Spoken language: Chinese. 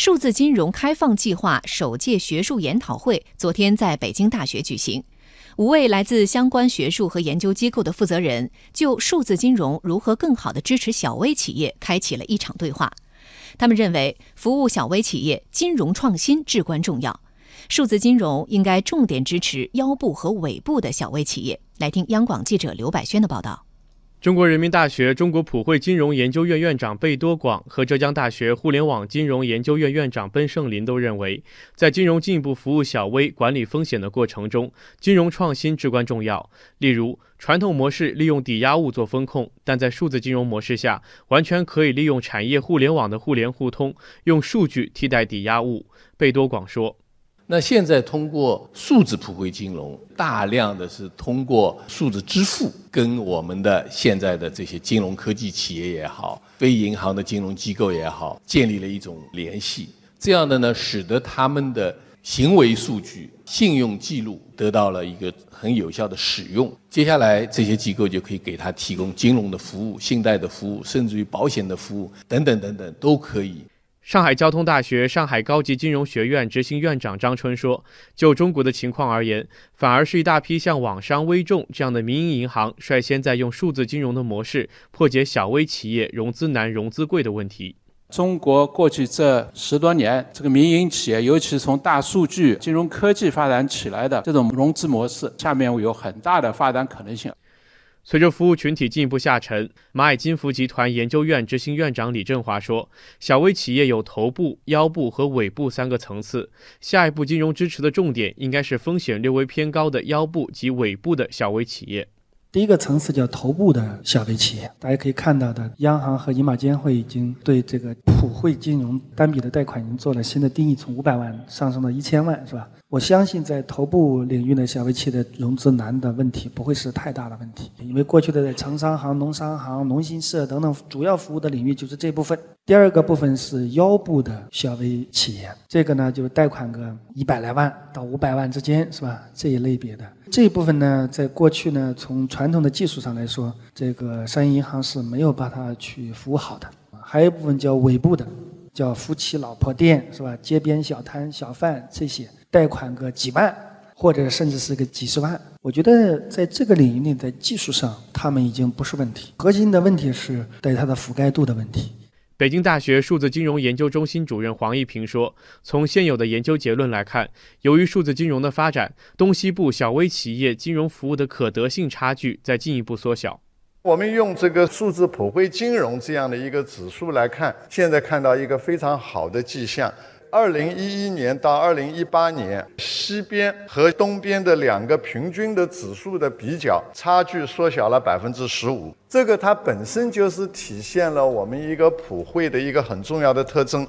数字金融开放计划首届学术研讨会昨天在北京大学举行，五位来自相关学术和研究机构的负责人就数字金融如何更好地支持小微企业开启了一场对话。他们认为，服务小微企业，金融创新至关重要，数字金融应该重点支持腰部和尾部的小微企业。来听央广记者刘百轩的报道。中国人民大学中国普惠金融研究院院长贝多广和浙江大学互联网金融研究院院长奔胜林都认为，在金融进一步服务小微、管理风险的过程中，金融创新至关重要。例如，传统模式利用抵押物做风控，但在数字金融模式下，完全可以利用产业互联网的互联互通，用数据替代抵押物。贝多广说。那现在通过数字普惠金融，大量的是通过数字支付，跟我们的现在的这些金融科技企业也好，非银行的金融机构也好，建立了一种联系。这样的呢，使得他们的行为数据、信用记录得到了一个很有效的使用。接下来，这些机构就可以给他提供金融的服务、信贷的服务，甚至于保险的服务等等等等，都可以。上海交通大学上海高级金融学院执行院长张春说：“就中国的情况而言，反而是一大批像网商、微众这样的民营银行率先在用数字金融的模式破解小微企业融资难、融资贵的问题。中国过去这十多年，这个民营企业，尤其是从大数据、金融科技发展起来的这种融资模式，下面有很大的发展可能性。”随着服务群体进一步下沉，蚂蚁金服集团研究院执行院长李振华说：“小微企业有头部、腰部和尾部三个层次，下一步金融支持的重点应该是风险略微偏高的腰部及尾部的小微企业。第一个层次叫头部的小微企业，大家可以看到的，央行和银保监会已经对这个普惠金融单笔的贷款已经做了新的定义，从五百万上升到一千万，是吧？”我相信，在头部领域的小微企业的融资难的问题不会是太大的问题，因为过去的在城商行、农商行、农信社等等主要服务的领域就是这部分。第二个部分是腰部的小微企业，这个呢就是贷款个一百来万到五百万之间，是吧？这一类别的这一部分呢，在过去呢，从传统的技术上来说，这个商业银行是没有把它去服务好的。还有一部分叫尾部的，叫夫妻老婆店，是吧？街边小摊小贩这些。贷款个几万，或者甚至是个几十万，我觉得在这个领域内，在技术上，他们已经不是问题。核心的问题是对它的覆盖度的问题。北京大学数字金融研究中心主任黄一平说：“从现有的研究结论来看，由于数字金融的发展，东西部小微企业金融服务的可得性差距在进一步缩小。我们用这个数字普惠金融这样的一个指数来看，现在看到一个非常好的迹象。”二零一一年到二零一八年，西边和东边的两个平均的指数的比较，差距缩小了百分之十五。这个它本身就是体现了我们一个普惠的一个很重要的特征。